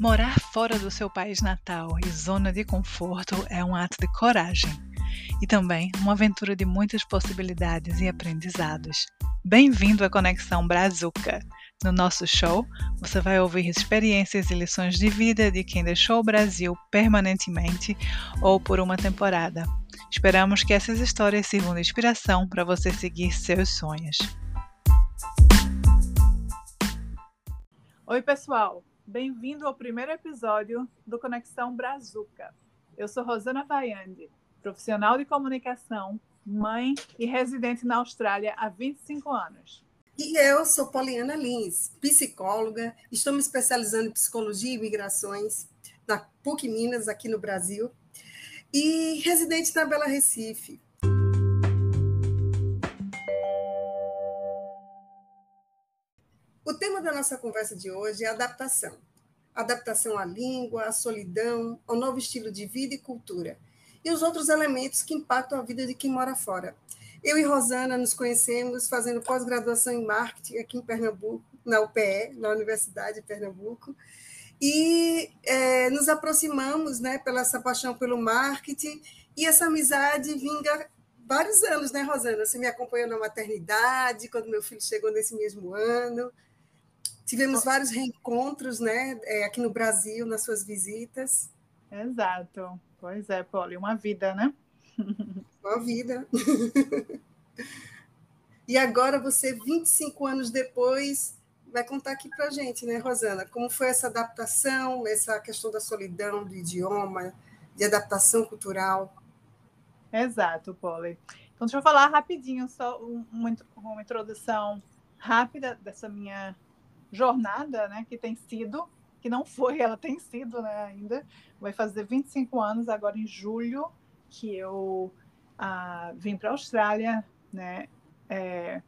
Morar fora do seu país natal e zona de conforto é um ato de coragem e também uma aventura de muitas possibilidades e aprendizados. Bem-vindo à Conexão Brazuca! No nosso show, você vai ouvir experiências e lições de vida de quem deixou o Brasil permanentemente ou por uma temporada. Esperamos que essas histórias sirvam de inspiração para você seguir seus sonhos. Oi, pessoal! Bem-vindo ao primeiro episódio do Conexão Brazuca. Eu sou Rosana Vaiande, profissional de comunicação, mãe e residente na Austrália há 25 anos. E eu sou Poliana Lins, psicóloga, estou me especializando em psicologia e migrações na PUC Minas, aqui no Brasil, e residente na Bela Recife. O tema da nossa conversa de hoje é adaptação. Adaptação à língua, à solidão, ao novo estilo de vida e cultura, e os outros elementos que impactam a vida de quem mora fora, eu e Rosana nos conhecemos fazendo pós-graduação em marketing aqui em Pernambuco, na UPE, na Universidade de Pernambuco, e é, nos aproximamos né, pela essa paixão pelo marketing, e essa amizade vinga vários anos, né, Rosana? Você me acompanhou na maternidade, quando meu filho chegou nesse mesmo ano. Tivemos vários reencontros né, é, aqui no Brasil, nas suas visitas. Exato. Pois é, Poli, uma vida, né? Uma vida. e agora você, 25 anos depois, vai contar aqui para a gente, né, Rosana? Como foi essa adaptação, essa questão da solidão, do idioma, de adaptação cultural? Exato, Polly. Então, deixa eu falar rapidinho, só uma introdução rápida dessa minha jornada, né, que tem sido, que não foi, ela tem sido né, ainda, vai fazer 25 anos agora em julho, que eu ah, vim para a Austrália, né? É,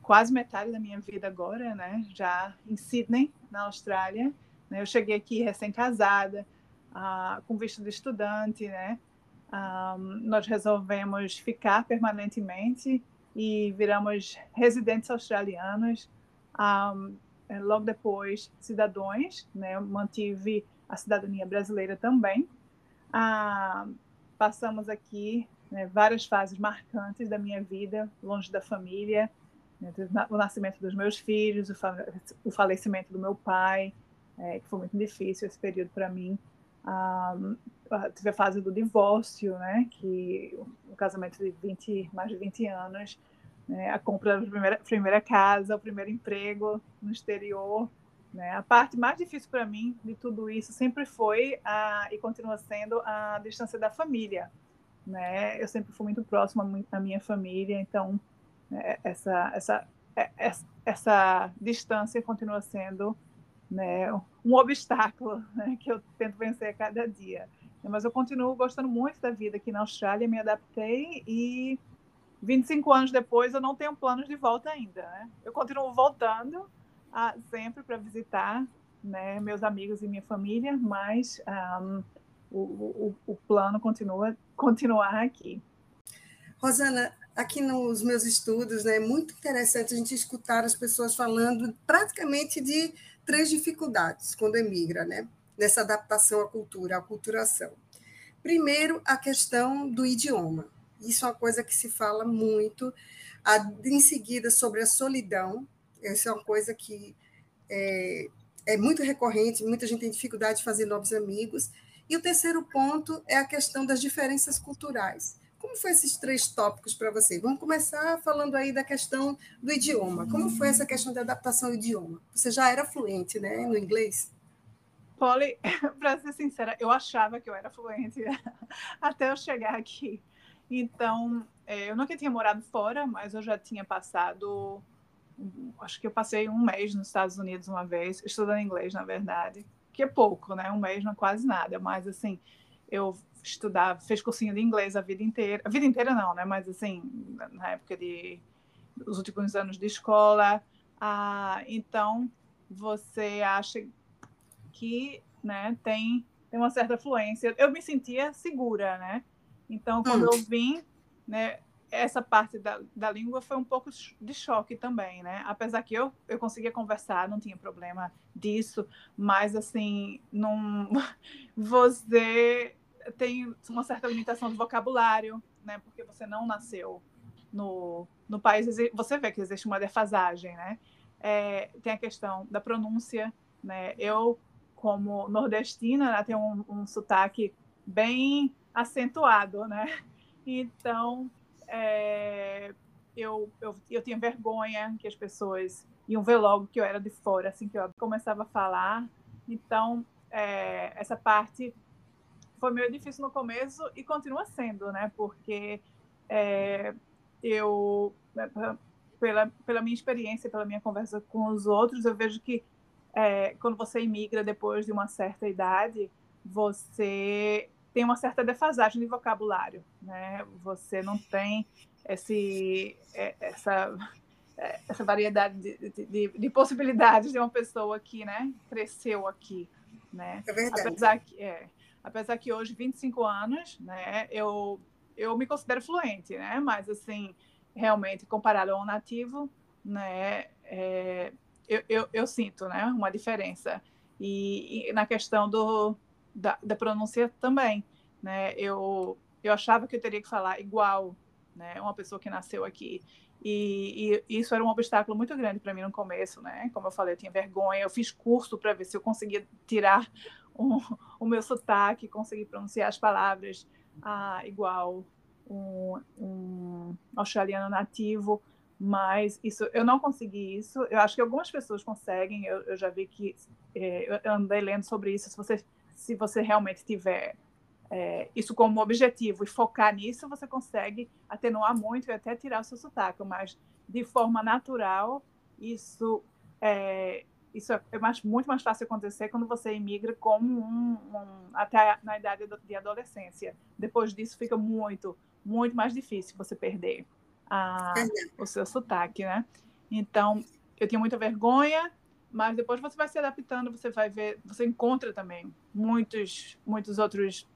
quase metade da minha vida agora, né? Já em Sydney, na Austrália. Né? Eu cheguei aqui recém-casada, ah, com visto de estudante, né? Ah, nós resolvemos ficar permanentemente e viramos residentes australianos. É, logo depois, cidadãos, né? Mantive a cidadania brasileira também. passamos aqui né, várias fases marcantes da minha vida, longe da família, né, o nascimento dos meus filhos, o, falecimento do meu pai, é, que foi muito difícil esse período para mim. Um, tive a fase do divórcio, né, que um casamento de 20, mais de 20 anos, né, a compra da primeira, primeira casa, o primeiro emprego no exterior. Né, a parte mais difícil para mim de tudo isso sempre foi a, e continua sendo a distância da família né? Eu sempre fui muito próxima à minha família, então né, essa, essa, é, essa, essa distância continua sendo né, um obstáculo né, que eu tento vencer a cada dia. Mas eu continuo gostando muito da vida aqui na Austrália, me adaptei e 25 anos depois eu não tenho planos de volta ainda. Né? Eu continuo voltando a, sempre para visitar né, meus amigos e minha família, mas um, o, o, o plano continua continuar aqui. Rosana, aqui nos meus estudos, né, é muito interessante a gente escutar as pessoas falando praticamente de três dificuldades quando emigra, né, nessa adaptação à cultura, à culturação. Primeiro, a questão do idioma. Isso é uma coisa que se fala muito. em seguida, sobre a solidão. Essa é uma coisa que é, é muito recorrente, muita gente tem dificuldade de fazer novos amigos. E o terceiro ponto é a questão das diferenças culturais. Como foi esses três tópicos para você? Vamos começar falando aí da questão do idioma. Como foi essa questão da adaptação ao idioma? Você já era fluente, né, no inglês? Polly, para ser sincera, eu achava que eu era fluente até eu chegar aqui. Então, é, eu nunca tinha morado fora, mas eu já tinha passado, acho que eu passei um mês nos Estados Unidos uma vez, estudando inglês, na verdade que é pouco, né? Um mês não é quase nada, mas assim, eu estudava, fez cursinho de inglês a vida inteira, a vida inteira não, né? Mas assim, na época de os últimos anos de escola, ah, então você acha que, né, tem tem uma certa fluência. Eu me sentia segura, né? Então, quando hum. eu vim, né, essa parte da, da língua foi um pouco de choque também, né? Apesar que eu, eu conseguia conversar, não tinha problema disso, mas assim, não, você tem uma certa limitação de vocabulário, né? Porque você não nasceu no, no país, você vê que existe uma defasagem, né? É, tem a questão da pronúncia, né? Eu, como nordestina, né, tenho um, um sotaque bem acentuado, né? Então, é, eu, eu, eu tinha vergonha que as pessoas iam ver logo que eu era de fora, assim que eu começava a falar. Então, é, essa parte foi meio difícil no começo e continua sendo, né? Porque é, eu, pela, pela minha experiência, pela minha conversa com os outros, eu vejo que é, quando você imigra depois de uma certa idade, você tem uma certa defasagem de vocabulário, né? Você não tem esse, é, essa, é, essa variedade de, de, de, possibilidades de uma pessoa que, né, cresceu aqui, né? É verdade. Apesar que, é, apesar que hoje, 25 anos, né, eu, eu me considero fluente, né? Mas, assim, realmente, comparado a um nativo, né, é, eu, eu, eu, sinto, né, uma diferença. E, e na questão do, da, da pronúncia também, né? Eu eu achava que eu teria que falar igual, né? Uma pessoa que nasceu aqui. E, e isso era um obstáculo muito grande para mim no começo, né? Como eu falei, eu tinha vergonha. Eu fiz curso para ver se eu conseguia tirar um, o meu sotaque, conseguir pronunciar as palavras ah, igual um, um australiano nativo mas isso eu não consegui isso. Eu acho que algumas pessoas conseguem. Eu, eu já vi que é, eu andei lendo sobre isso. Se você se você realmente tiver é, isso como objetivo e focar nisso, você consegue atenuar muito e até tirar o seu sotaque, mas de forma natural, isso é, isso é mais, muito mais fácil acontecer quando você imigra como um, um, até na idade de adolescência. Depois disso fica muito, muito mais difícil você perder a, o seu sotaque, né? Então, eu tinha muita vergonha, mas depois você vai se adaptando, você vai ver, você encontra também muitos, muitos outros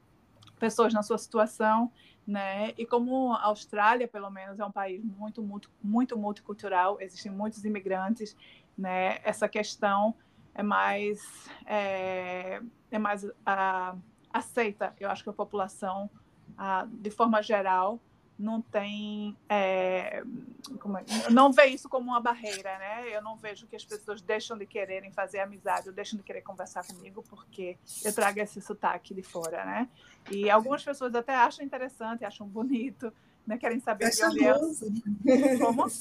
pessoas na sua situação, né? E como a Austrália, pelo menos, é um país muito, muito, muito multicultural, existem muitos imigrantes, né? Essa questão é mais é, é mais a, aceita, eu acho que a população, a, de forma geral, não tem é, é, não vê isso como uma barreira, né? Eu não vejo que as pessoas deixam de quererem fazer amizade ou deixam de querer conversar comigo porque eu trago esse sotaque de fora, né? E algumas pessoas até acham interessante, acham bonito, né? Querem saber é de charmoso. é. Como?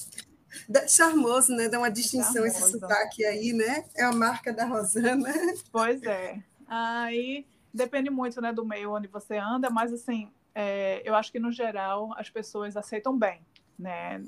Charmoso, né? Dá uma distinção charmoso. esse sotaque aí, né? É a marca da Rosana. Pois é. Aí depende muito, né, do meio onde você anda, mas assim é, eu acho que no geral as pessoas aceitam bem, né?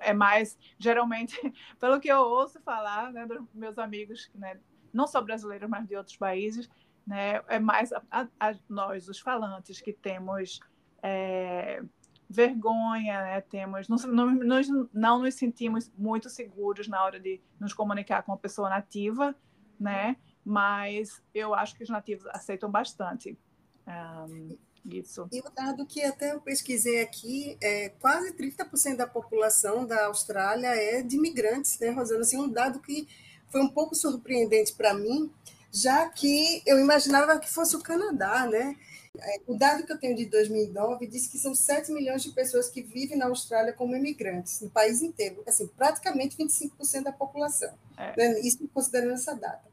É mais, geralmente, pelo que eu ouço falar, né, dos meus amigos, né, não só brasileiros, mas de outros países, né, é mais a, a, nós, os falantes, que temos é, vergonha, né, temos, não, não, nós não nos sentimos muito seguros na hora de nos comunicar com uma pessoa nativa, né, mas eu acho que os nativos aceitam bastante. Um, isso. E o dado que até eu pesquisei aqui, é, quase 30% da população da Austrália é de imigrantes, né, Rosana? Assim, um dado que foi um pouco surpreendente para mim, já que eu imaginava que fosse o Canadá, né? É, o dado que eu tenho de 2009 diz que são 7 milhões de pessoas que vivem na Austrália como imigrantes, no país inteiro. Assim, praticamente 25% da população. É. Né? Isso considerando essa data.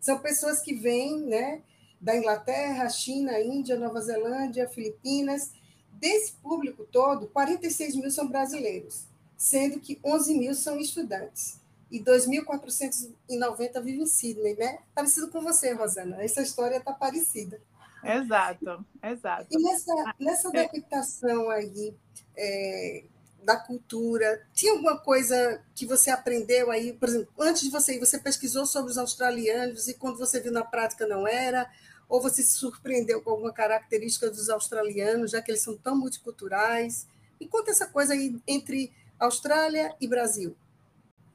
São pessoas que vêm, né? Da Inglaterra, China, Índia, Nova Zelândia, Filipinas. Desse público todo, 46 mil são brasileiros, sendo que 11 mil são estudantes. E 2.490 vivem em Sydney, né? Parecido com você, Rosana. Essa história está parecida. Exato, exato. E nessa, nessa adaptação aí é, da cultura, tinha alguma coisa que você aprendeu aí? Por exemplo, antes de você ir, você pesquisou sobre os australianos e quando você viu na prática não era? Ou você se surpreendeu com alguma característica dos australianos, já que eles são tão multiculturais? E conta essa coisa aí entre Austrália e Brasil.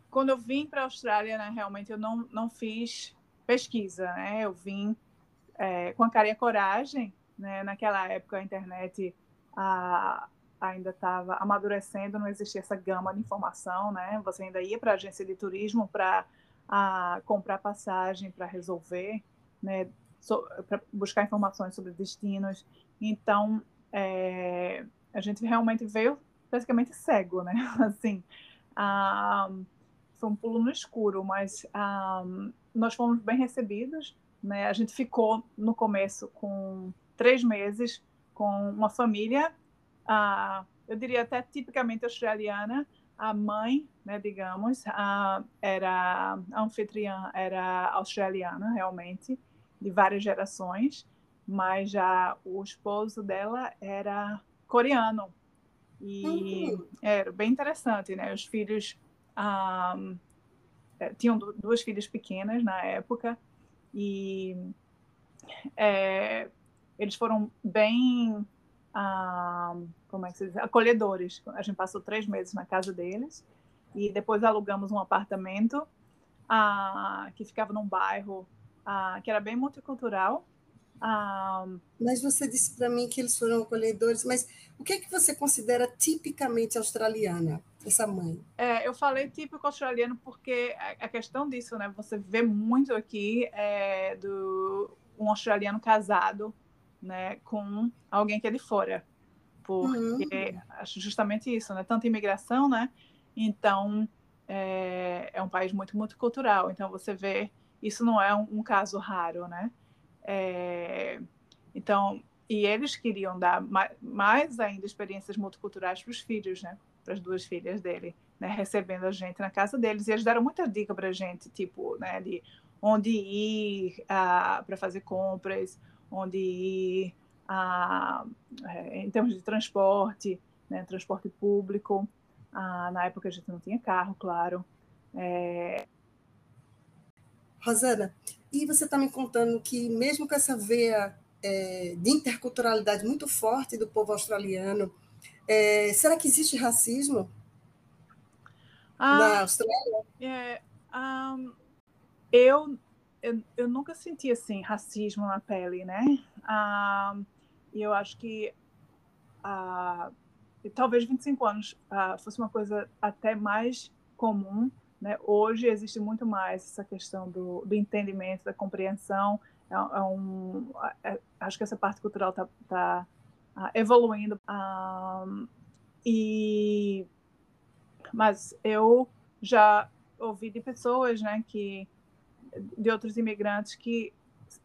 Quando eu vim para a Austrália, né, realmente eu não, não fiz pesquisa, né? Eu vim é, com a cara e a coragem, né? Naquela época a internet a, ainda estava amadurecendo, não existia essa gama de informação, né? Você ainda ia para a agência de turismo para comprar passagem, para resolver, né? So, para buscar informações sobre destinos. Então, é, a gente realmente veio praticamente cego, né? Assim, foi um pulo no escuro, mas nós fomos bem recebidos, né? A gente ficou no começo com três meses com uma família, eu diria até tipicamente australiana, a mãe, né, digamos, era a anfitriã era australiana realmente, de várias gerações, mas já o esposo dela era coreano. E uhum. era bem interessante, né? Os filhos um, é, tinham duas filhas pequenas na época e é, eles foram bem um, como é que se diz? acolhedores. A gente passou três meses na casa deles e depois alugamos um apartamento uh, que ficava num bairro que era bem multicultural um... Mas você disse para mim que eles foram acolhedores, mas o que é que você considera tipicamente australiana, essa mãe? É, eu falei típico australiano porque a questão disso, né? Você vê muito aqui é, do um australiano casado, né, com alguém que é de fora, porque uhum. acho justamente isso, né? Tanta imigração, né? Então é, é um país muito multicultural, então você vê isso não é um, um caso raro, né? É, então, e eles queriam dar mais, mais ainda experiências multiculturais para os filhos, né? Para as duas filhas dele, né? Recebendo a gente na casa deles. E eles deram muita dica para a gente, tipo, né? De onde ir uh, para fazer compras, onde ir uh, em termos de transporte, né? Transporte público. Uh, na época a gente não tinha carro, claro. É... Rosana, e você está me contando que, mesmo com essa veia é, de interculturalidade muito forte do povo australiano, é, será que existe racismo ah, na Austrália? É, um, eu, eu, eu, nunca senti assim racismo na pele, né? Um, e eu acho que uh, talvez 25 anos uh, fosse uma coisa até mais comum né? Hoje existe muito mais essa questão do, do entendimento, da compreensão. É, é um, é, acho que essa parte cultural está tá, uh, evoluindo. Um, e, mas eu já ouvi de pessoas né, que, de outros imigrantes que,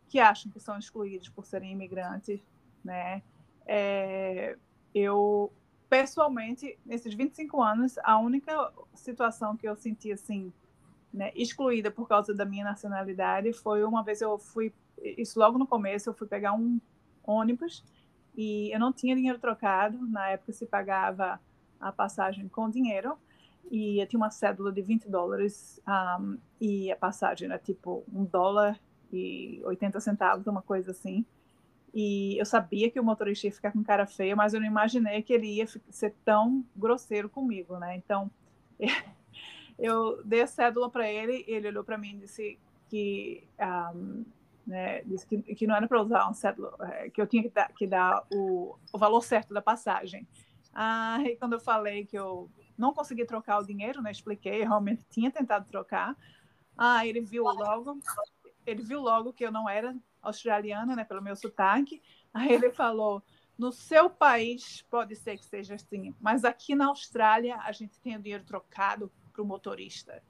que acham que são excluídos por serem imigrantes. Né? É, eu pessoalmente, nesses 25 anos, a única situação que eu senti assim, né, excluída por causa da minha nacionalidade foi uma vez eu fui, isso logo no começo, eu fui pegar um ônibus e eu não tinha dinheiro trocado, na época se pagava a passagem com dinheiro e eu tinha uma cédula de 20 dólares um, e a passagem era tipo um dólar e 80 centavos, uma coisa assim. E eu sabia que o motorista ia ficar com cara feia, mas eu não imaginei que ele ia ser tão grosseiro comigo, né? Então, eu dei a cédula para ele, ele olhou para mim e disse que, um, né, disse que, que não era para usar um cédula, é, que eu tinha que dar, que dar o, o valor certo da passagem. Aí, quando eu falei que eu não consegui trocar o dinheiro, né, expliquei, eu realmente tinha tentado trocar. Ah, ele viu logo, ele viu logo que eu não era australiana, né, pelo meu sotaque. Aí ele falou: no seu país pode ser que seja assim, mas aqui na Austrália a gente tem o dinheiro trocado para o motorista.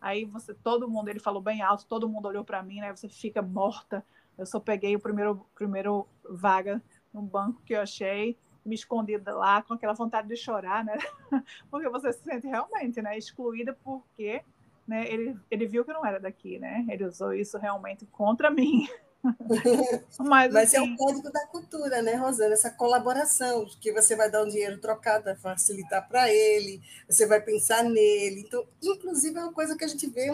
Aí você, todo mundo, ele falou bem alto, todo mundo olhou para mim, né? Você fica morta. Eu só peguei o primeiro, primeiro vaga no banco que eu achei, me escondi lá com aquela vontade de chorar, né? Porque você se sente realmente, né, excluída porque, né, ele, ele viu que eu não era daqui, né? Ele usou isso realmente contra mim. Mas, Mas assim... é o código da cultura, né, Rosana? Essa colaboração, que você vai dar um dinheiro trocado, vai facilitar para ele, você vai pensar nele. Então, inclusive, é uma coisa que a gente vê,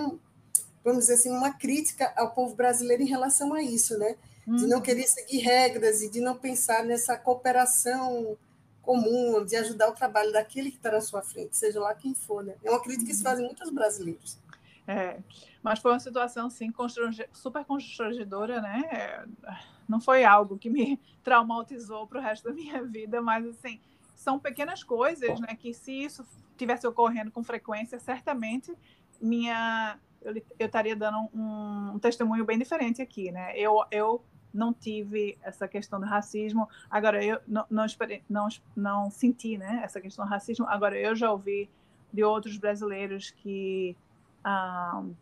vamos dizer assim, uma crítica ao povo brasileiro em relação a isso, né? De não uhum. querer seguir regras e de não pensar nessa cooperação comum, de ajudar o trabalho daquele que está na sua frente, seja lá quem for, né? É uma crítica que se fazem muitos brasileiros. É, mas foi uma situação, assim, super constrangedora, né? É, não foi algo que me traumatizou para o resto da minha vida, mas, assim, são pequenas coisas, né? Que se isso tivesse ocorrendo com frequência, certamente minha eu, eu estaria dando um, um, testemunho bem diferente aqui, né? Eu, eu não tive essa questão do racismo, agora eu não, não, não, não senti, né? Essa questão do racismo, agora eu já ouvi de outros brasileiros que um,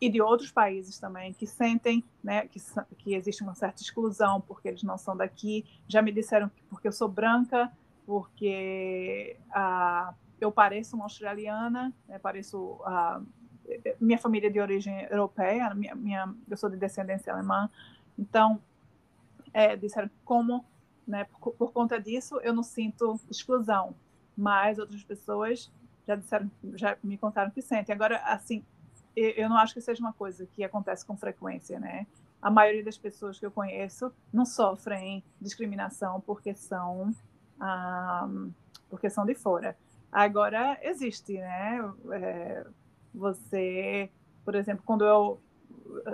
e de outros países também que sentem né, que, que existe uma certa exclusão porque eles não são daqui. Já me disseram que porque eu sou branca, porque uh, eu pareço uma australiana, né, pareço uh, minha família é de origem europeia, minha, minha, eu sou de descendência alemã, então é, disseram como, né, por, por, conta disso eu não sinto exclusão, mas outras pessoas já disseram, já me contaram que sentem. Agora, assim, eu não acho que seja uma coisa que acontece com frequência, né? A maioria das pessoas que eu conheço não sofrem discriminação porque são ah, porque são de fora. Agora existe, né? É, você, por exemplo, quando eu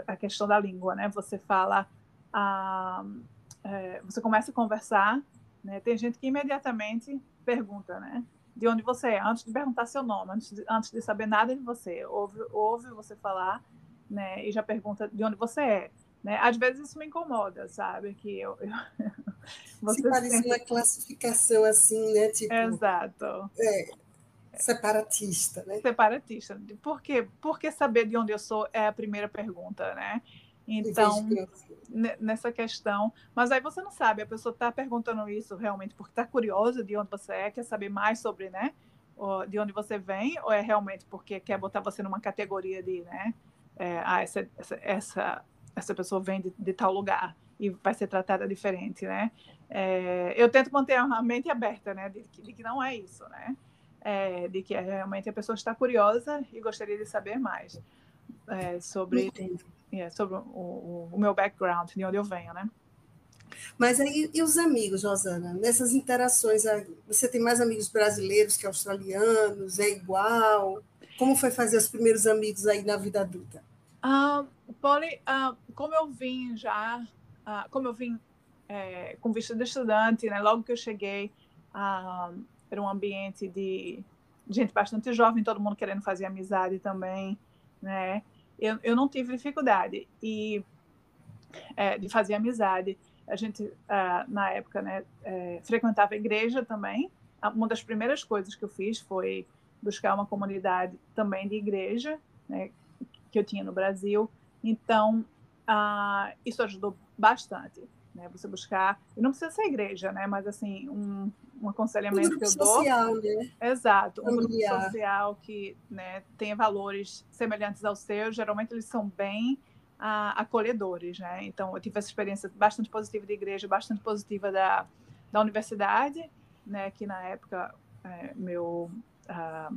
a questão da língua, né? Você fala, ah, é, você começa a conversar, né? Tem gente que imediatamente pergunta, né? De onde você é, antes de perguntar seu nome, antes de, antes de saber nada de você, ouve, ouve você falar, né? E já pergunta de onde você é. Né? Às vezes isso me incomoda, sabe? Que eu, eu você Se parece sempre... uma classificação assim, né? Tipo, Exato. É, separatista, né? Separatista. Por quê? Porque saber de onde eu sou é a primeira pergunta, né? Então, nessa questão. Mas aí você não sabe, a pessoa está perguntando isso realmente porque está curiosa de onde você é, quer saber mais sobre, né? De onde você vem, ou é realmente porque quer botar você numa categoria de, né? É, ah, essa, essa, essa, essa pessoa vem de, de tal lugar e vai ser tratada diferente, né? É, eu tento manter a mente aberta, né? De, de que não é isso, né? é, de que realmente a pessoa está curiosa e gostaria de saber mais é, sobre, é, sobre o, o, meu background, de onde eu venho, né? Mas aí, e os amigos, Rosana? Nessas interações, você tem mais amigos brasileiros que australianos? É igual? Como foi fazer os primeiros amigos aí na vida adulta? Uh, Polly, uh, como eu vim já, uh, como eu vim é, com vista de estudante, né, logo que eu cheguei, uh, era um ambiente de gente bastante jovem, todo mundo querendo fazer amizade também, né? Eu, eu não tive dificuldade e é, de fazer amizade. A gente uh, na época, né, é, frequentava a igreja também. Uma das primeiras coisas que eu fiz foi buscar uma comunidade também de igreja, né, que eu tinha no Brasil. Então, uh, isso ajudou bastante né? Você buscar, não precisa ser igreja, né? Mas assim, um, um aconselhamento um que eu social, dou. Né? Exato, um grupo social que né, tenha valores semelhantes aos seus, geralmente eles são bem ah, acolhedores, né? Então eu tive essa experiência bastante positiva de igreja, bastante positiva da, da universidade, né? Que na época é, meu ah,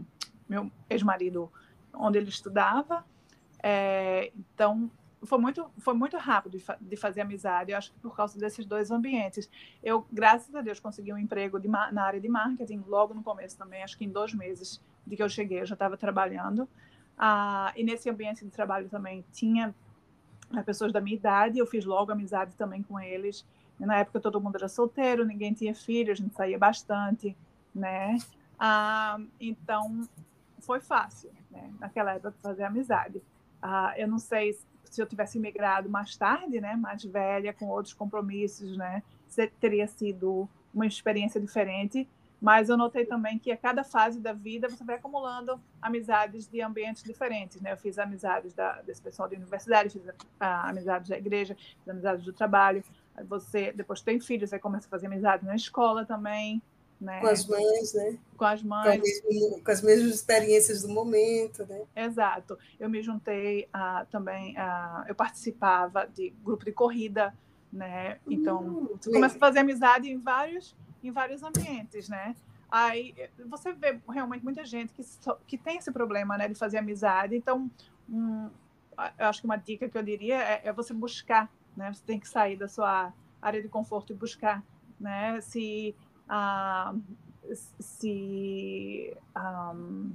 meu ex-marido, onde ele estudava, é, então foi muito, foi muito rápido de, fa de, fazer amizade, eu acho que por causa desses dois ambientes. Eu, graças a Deus, consegui um emprego na área de marketing logo no começo também, acho que em dois meses de que eu cheguei, eu já estava trabalhando. Ah, e nesse ambiente de trabalho também tinha né, pessoas da minha idade, eu fiz logo amizade também com eles. E na época todo mundo era solteiro, ninguém tinha filho, a gente saía bastante, né? Ah, então foi fácil, né? Naquela época fazer amizade. Ah, eu não sei se eu tivesse migrado mais tarde, né, mais velha, com outros compromissos, né, teria sido uma experiência diferente. Mas eu notei também que a cada fase da vida você vai acumulando amizades de ambientes diferentes, né? Eu fiz amizades da, desse pessoal da universidade, fiz amizades da igreja, fiz amizades do trabalho. Você depois tem filhos, você começa a fazer amizade na escola também, né? Com as mães, né? Com as mães. Com, com as mesmas experiências do momento, né? Exato. Eu me juntei a, também, a, eu participava de grupo de corrida, né? Então, hum, você começa a fazer amizade em vários, em vários ambientes, né? Aí você vê realmente muita gente que, que tem esse problema, né, de fazer amizade. Então, um, eu acho que uma dica que eu diria é, é você buscar, né? Você tem que sair da sua área de conforto e buscar, né? Se a se, um,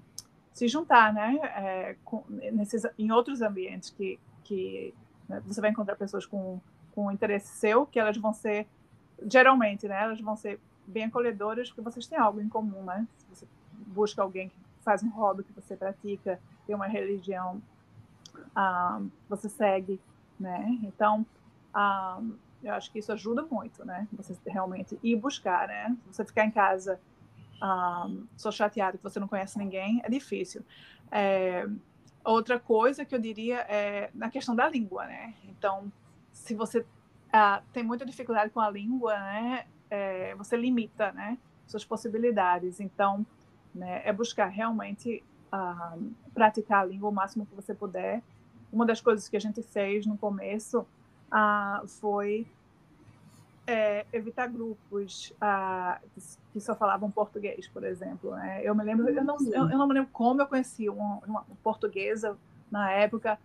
se juntar, né, é, com, nesses, em outros ambientes que, que né, você vai encontrar pessoas com, com interesse seu, que elas vão ser, geralmente, né, elas vão ser bem acolhedoras porque vocês têm algo em comum, né? Se você busca alguém que faz um hobby que você pratica, tem uma religião ah, você segue, né? Então, ah, eu acho que isso ajuda muito, né? Você realmente ir buscar, né? Você ficar em casa ah, só chateado que você não conhece ninguém, é difícil. É, outra coisa que eu diria é na questão da língua, né? Então, se você ah, tem muita dificuldade com a língua, né? É, você limita, né? Suas possibilidades. Então, né, é buscar realmente ah, praticar a língua o máximo que você puder. Uma das coisas que a gente fez no começo ah, foi é, evitar grupos ah, que só falavam português, por exemplo. Né? Eu me lembro, eu não, eu, eu, não me lembro como eu conheci uma, uma, portuguesa na época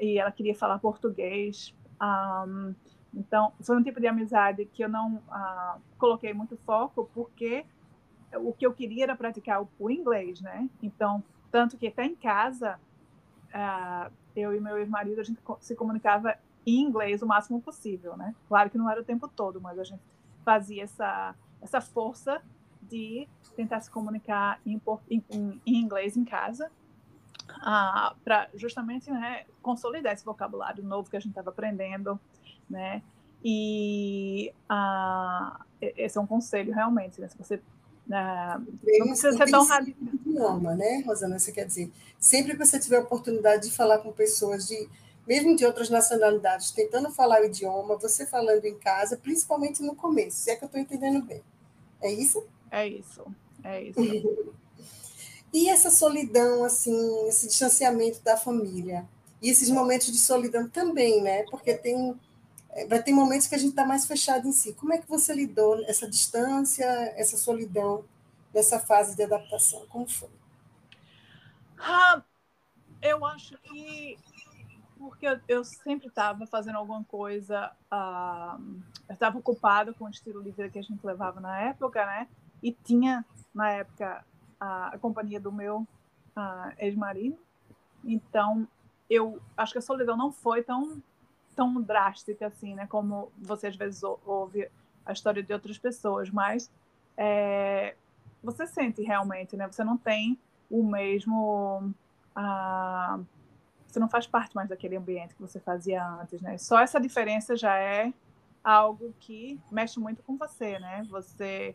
e ela queria falar português. Um, então, foi um tipo de amizade que eu não uh, coloquei muito foco, porque o que eu queria era praticar o, inglês, né? Então, tanto que até em casa, uh, eu e meu ex-marido, a gente se comunicava em inglês o máximo possível, né? Claro que não era o tempo todo, mas a gente fazia essa, essa força de tentar se comunicar em, em, em inglês em casa, uh, para justamente né, consolidar esse vocabulário novo que a gente estava aprendendo, né? E uh, esse é um conselho realmente, né? Se você uh, não precisa ser tão radical. idioma, né, Rosana? Você quer dizer, sempre que você tiver a oportunidade de falar com pessoas de mesmo de outras nacionalidades, tentando falar o idioma, você falando em casa, principalmente no começo, se é que eu estou entendendo bem. É isso? É isso, é isso. e essa solidão, assim, esse distanciamento da família, e esses momentos de solidão também, né? Porque tem é, vai ter momentos que a gente está mais fechado em si. Como é que você lidou essa distância, essa solidão nessa fase de adaptação? Como foi? Ah, eu acho que porque eu, sempre estava fazendo alguma coisa, uh, eu estava ocupada com o estilo de vida que a gente levava na época, né? E tinha na época a, a companhia do meu uh, ex-marido. Então, eu acho que a solidão não foi tão tão drástica assim, né? Como você às vezes ouve a história de outras pessoas, mas é, você sente realmente, né? Você não tem o mesmo, ah, você não faz parte mais daquele ambiente que você fazia antes, né? Só essa diferença já é algo que mexe muito com você, né? Você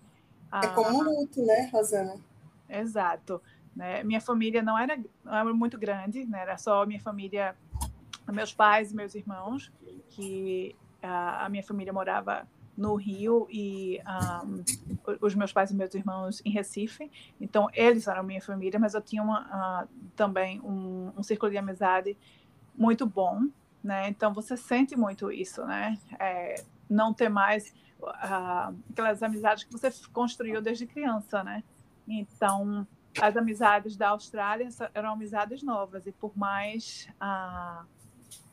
ah, é como um luto, né, Rosana? Exato. Né? Minha família não era, não era muito grande, né? Era só minha família meus pais e meus irmãos, que a, a minha família morava no Rio e um, os meus pais e meus irmãos em Recife. Então, eles eram minha família, mas eu tinha uma, uh, também um, um, círculo de amizade muito bom, né? Então, você sente muito isso, né? É, não ter mais uh, aquelas amizades que você construiu desde criança, né? Então, as amizades da Austrália eram amizades novas e por mais... Uh,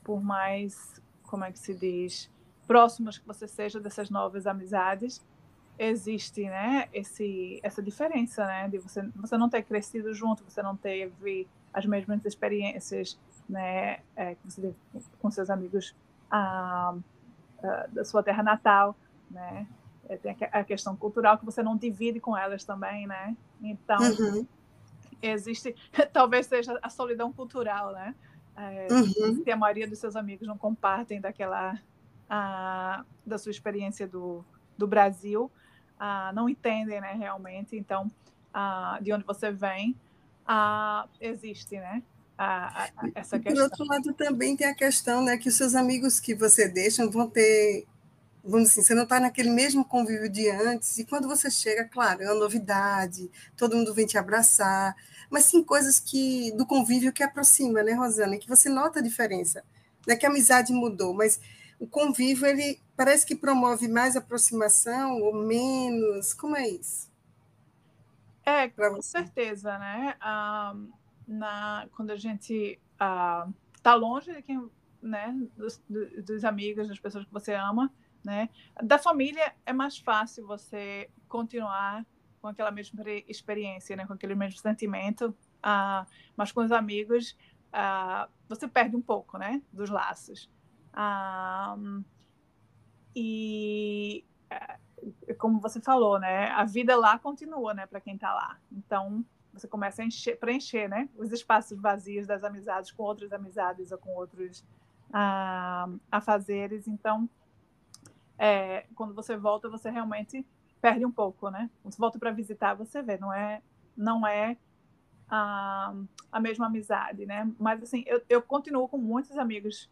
por mais, como é que se diz, próximos que você seja dessas novas amizades, existe, né, esse, essa diferença, né, de você, você não ter crescido junto, você não teve as mesmas experiências, né, é, que você teve com seus amigos ah, ah, da sua terra natal, né, é, tem a questão cultural que você não divide com elas também, né, então uhum. existe, talvez seja a solidão cultural, né, é, uhum. Se a maioria dos seus amigos não compartem daquela a, da sua experiência do, do Brasil, a, não entendem, né, realmente. Então, a, de onde você vem, existe, né? A, a, essa questão. Por outro lado, também tem a questão né, que os seus amigos que você deixa vão ter vamos assim, você não está naquele mesmo convívio de antes, e quando você chega, claro, é uma novidade, todo mundo vem te abraçar, mas sim coisas que do convívio que aproxima, né, Rosana, que você nota a diferença. Não é que a amizade mudou, mas o convívio, ele parece que promove mais aproximação ou menos, como é isso? É, com certeza, né? Ah, na, quando a gente está ah, longe de quem, né, dos, dos amigos, das pessoas que você ama, né? Da família é mais fácil você continuar com aquela mesma experiência, né? com aquele mesmo sentimento, uh, mas com os amigos uh, você perde um pouco né? dos laços. Uh, e como você falou, né? A vida lá continua, né? Para quem está lá. Então você começa a encher, preencher, né? Os espaços vazios das amizades com outras amizades ou com outros a, a fazeres. Então, é, quando você volta, você realmente perde um pouco, né? Você volta para visitar, você vê, não é, não é a, a mesma amizade, né? Mas assim, eu, eu continuo com muitos amigos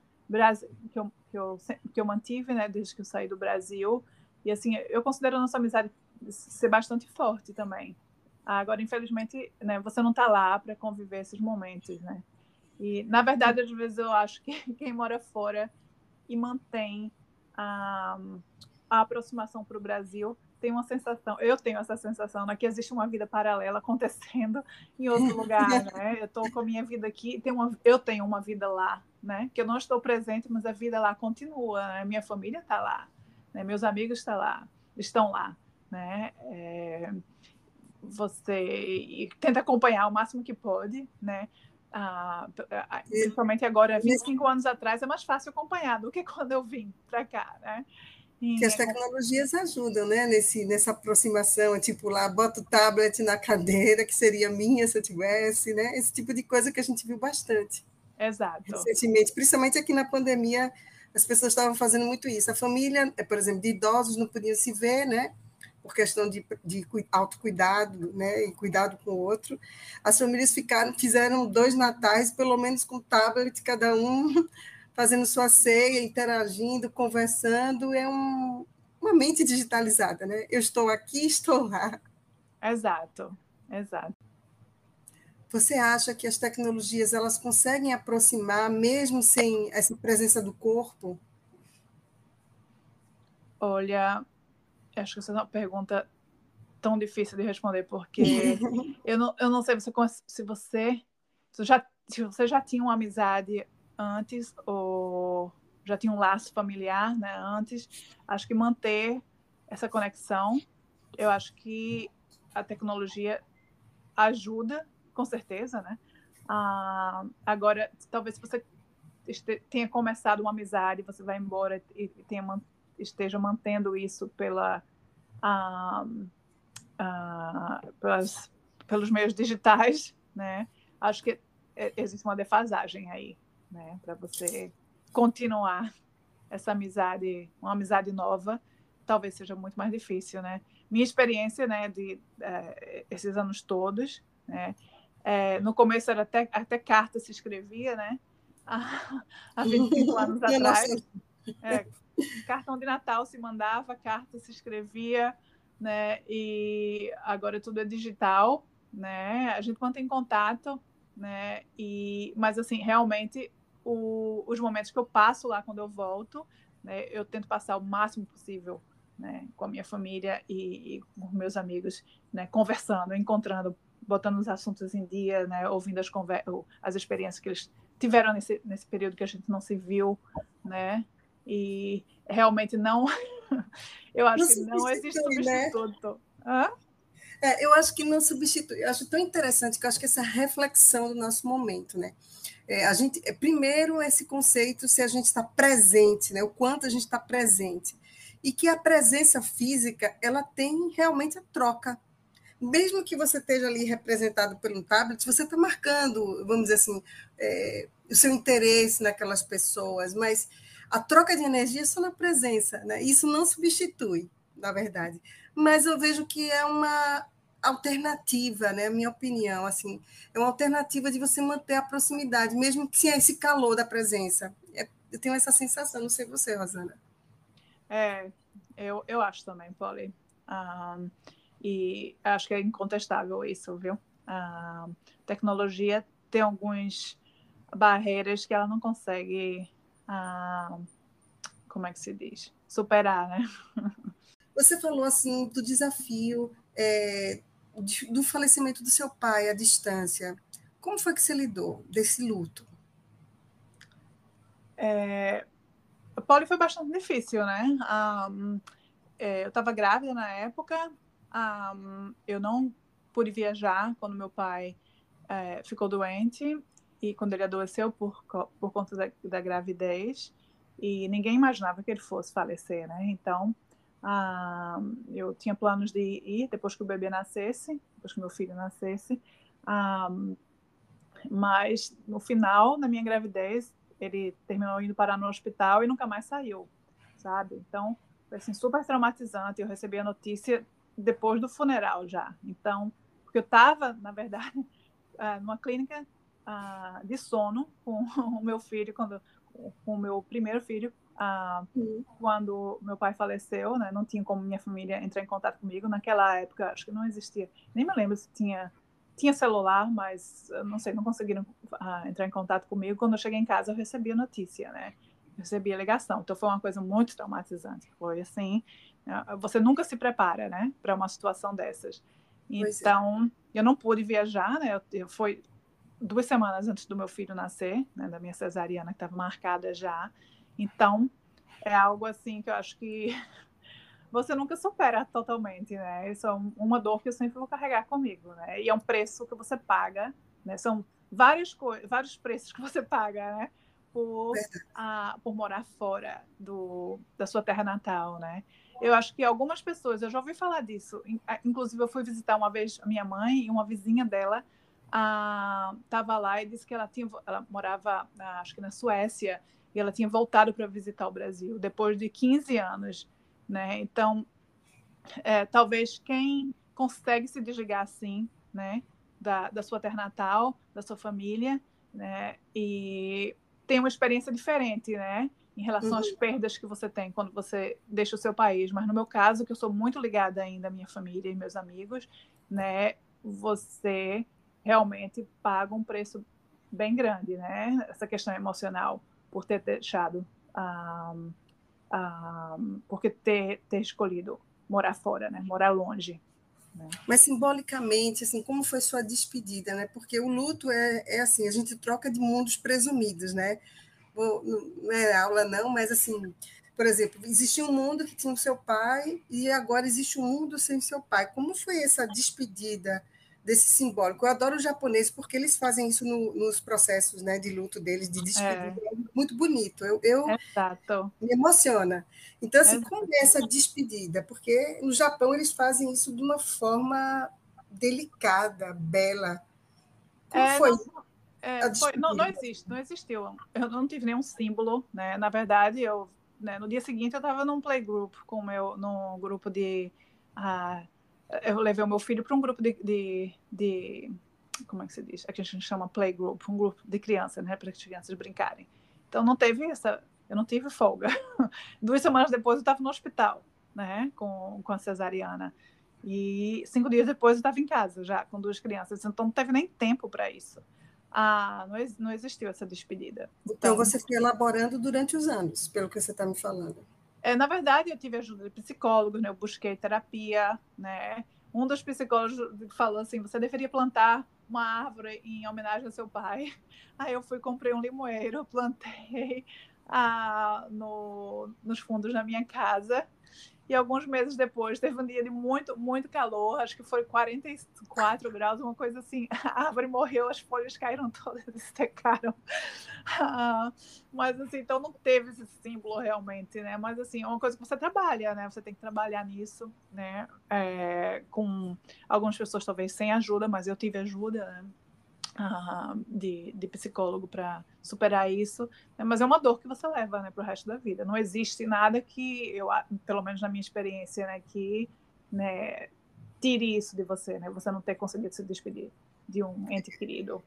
que eu, que eu, que eu mantive, né? Desde que eu saí do Brasil. E assim, eu considero a nossa amizade ser bastante forte também. Agora, infelizmente, né, você não está lá para conviver esses momentos, né? E, na verdade, às vezes eu acho que quem mora fora e mantém a, a aproximação para o Brasil tem uma sensação, eu tenho essa sensação, né, que existe uma vida paralela acontecendo em outro lugar, né? Eu estou com a minha vida aqui, tem uma, eu tenho uma vida lá, né? Que eu não estou presente, mas a vida lá continua, né? Minha família está lá, né? Meus amigos estão lá, estão lá, né? É, você tenta acompanhar o máximo que pode, né? Ah, principalmente agora, 25 anos atrás, é mais fácil acompanhar do que quando eu vim para cá, né? Que as tecnologias ajudam, né? Nesse, nessa aproximação, tipo lá, bota o tablet na cadeira, que seria minha se eu tivesse, né? Esse tipo de coisa que a gente viu bastante. Exato. Recentemente, principalmente aqui na pandemia, as pessoas estavam fazendo muito isso. A família, por exemplo, de idosos não podiam se ver, né? Por questão de, de autocuidado, né? E cuidado com o outro. As famílias ficaram, fizeram dois natais, pelo menos com tablet, cada um fazendo sua ceia, interagindo, conversando, é um, uma mente digitalizada, né? Eu estou aqui, estou lá. Exato, exato. Você acha que as tecnologias elas conseguem aproximar mesmo sem essa presença do corpo? Olha, acho que essa é uma pergunta tão difícil de responder porque eu não, eu não sei se você se você já se você já tinha uma amizade antes, ou já tinha um laço familiar né, antes. Acho que manter essa conexão, eu acho que a tecnologia ajuda, com certeza, né? Ah, agora, talvez se você tenha começado uma amizade, você vai embora e tenha, esteja mantendo isso pela, ah, ah, pelas, pelos meios digitais, né? Acho que é, existe uma defasagem aí né? Para você continuar essa amizade, uma amizade nova, talvez seja muito mais difícil, né? Minha experiência, né, de é, esses anos todos, né? É, no começo era até, até carta se escrevia, né? Há 25 anos atrás. É, cartão de Natal se mandava, carta se escrevia, né? E agora tudo é digital, né? A gente mantém contato, né? E, mas assim, realmente o, os momentos que eu passo lá quando eu volto, né, eu tento passar o máximo possível né, com a minha família e, e com meus amigos, né, conversando, encontrando, botando os assuntos em dia, né, ouvindo as, as experiências que eles tiveram nesse, nesse período que a gente não se viu, né? E realmente não, eu acho não que não existe né? substituto. Né? É, eu acho que não substitui. Eu acho tão interessante que eu acho que essa reflexão do nosso momento, né? É, a gente, é, primeiro, esse conceito se a gente está presente, né? o quanto a gente está presente. E que a presença física ela tem realmente a troca. Mesmo que você esteja ali representado por um tablet, você está marcando, vamos dizer assim, é, o seu interesse naquelas pessoas, mas a troca de energia é só na presença. Né? Isso não substitui, na verdade. Mas eu vejo que é uma, alternativa, né? Minha opinião, assim, é uma alternativa de você manter a proximidade, mesmo que sem esse calor da presença. É, eu tenho essa sensação, não sei você, Rosana. É, eu, eu acho também, Polly. Um, e acho que é incontestável isso, viu? A tecnologia tem algumas barreiras que ela não consegue, uh, como é que se diz? Superar, né? Você falou assim do desafio é, do falecimento do seu pai à distância, como foi que você lidou desse luto? É, Paulo foi bastante difícil, né? Um, é, eu estava grávida na época, um, eu não pude viajar quando meu pai é, ficou doente e quando ele adoeceu por, por conta da, da gravidez e ninguém imaginava que ele fosse falecer, né? Então Ah, eu tinha planos de ir depois que o bebê nascesse, depois que meu filho nascesse. Ah, mas no final da minha gravidez, ele terminou indo parar no hospital e nunca mais saiu, sabe? Então, foi assim, super traumatizante. Eu recebi a notícia depois do funeral já. Então, porque eu estava, na verdade, ah, numa clínica de sono com o meu filho, quando, com o meu primeiro filho, ah, quando meu pai faleceu, né? Não tinha como minha família entrar em contato comigo. Naquela época, acho que não existia, nem me lembro se tinha tinha celular, mas não sei, não conseguiram entrar em contato comigo. Quando eu cheguei em casa, eu recebi a notícia, né? recebi a ligação. Então foi uma coisa muito traumatizante. Foi assim, né, você nunca se prepara, né, para uma situação dessas. É. Então, é. eu não pude viajar, né? Eu, eu foi duas semanas antes do meu filho nascer, né, da minha cesariana que estava marcada já. Então, é algo assim que eu acho que você nunca supera totalmente, né? Isso é uma dor que eu sempre vou carregar comigo, né? E é um preço que você paga, né? São várias coisas, vários preços que você paga, né? Por, a, por morar fora do, da sua terra natal, né? Eu acho que algumas pessoas, eu já ouvi falar disso. Inclusive, eu fui visitar uma vez a minha mãe e uma vizinha dela estava lá e disse que ela tinha, ela morava, acho que na Suécia, e ela tinha voltado para visitar o Brasil depois de 15 anos, né? Então, é, talvez quem consegue se desligar assim, né, da, da sua terra natal, da sua família, né, e tem uma experiência diferente, né? em relação uhum. às perdas que você tem quando você deixa o seu país. Mas no meu caso, que eu sou muito ligada ainda à minha família e meus amigos, né, você realmente paga um preço bem grande, né? Essa questão emocional por ter deixado, um, um, porque ter, ter escolhido morar fora, né? Morar longe. Né? Mas simbolicamente, assim, como foi sua despedida, né? Porque o luto é, é assim, a gente troca de mundos presumidos, né? não é aula não, mas assim, por exemplo, existia um mundo que tinha o seu pai e agora existe um mundo sem seu pai. Como foi essa despedida desse simbólico? Eu adoro o japonês porque eles fazem isso no, nos processos né, de luto deles, de despedida. É. Muito bonito. Eu, eu me emociona. Então, assim, Exato. como é essa despedida? Porque no Japão eles fazem isso de uma forma delicada, bela. Como é, foi? Não, é, foi, não, não existe, não existiu. Eu não tive nenhum símbolo, né? Na verdade, eu né, no dia seguinte eu estava num playgroup com o meu, num grupo de, uh, eu levei o meu filho para um grupo de, de, de, como é que se diz? Aqui a gente chama playgroup, um grupo de crianças, né? Para as crianças brincarem. Então não teve essa, eu não tive folga. Duas semanas depois eu estava no hospital, né? Com, com a cesariana. E cinco dias depois eu estava em casa já com duas crianças. Então não teve nem tempo para isso ah, não, não existiu essa despedida. Então, então, você foi elaborando durante os anos, pelo que você está me falando. É, na verdade, eu tive ajuda de psicólogos, né? eu busquei terapia, né? Um dos psicólogos falou assim: você deveria plantar uma árvore em homenagem ao seu pai. Aí eu fui, comprei um limoeiro, plantei ah, no, nos fundos da minha casa e alguns meses depois teve um dia de muito, muito calor, acho que foi 44 graus, uma coisa assim. A árvore morreu, as folhas caíram todas e secaram. Ah, mas assim, então não teve esse símbolo realmente, né? Mas assim, é uma coisa que você trabalha, né? Você tem que trabalhar nisso, né? É, com algumas pessoas talvez sem ajuda, mas eu tive ajuda, né? Uh, de, de, psicólogo para superar isso, né? mas é uma dor que você leva né, para o resto da vida. Não existe nada que eu, pelo menos na minha experiência, né, que né, tire isso de você, né? Você não ter conseguido se despedir de um ente querido.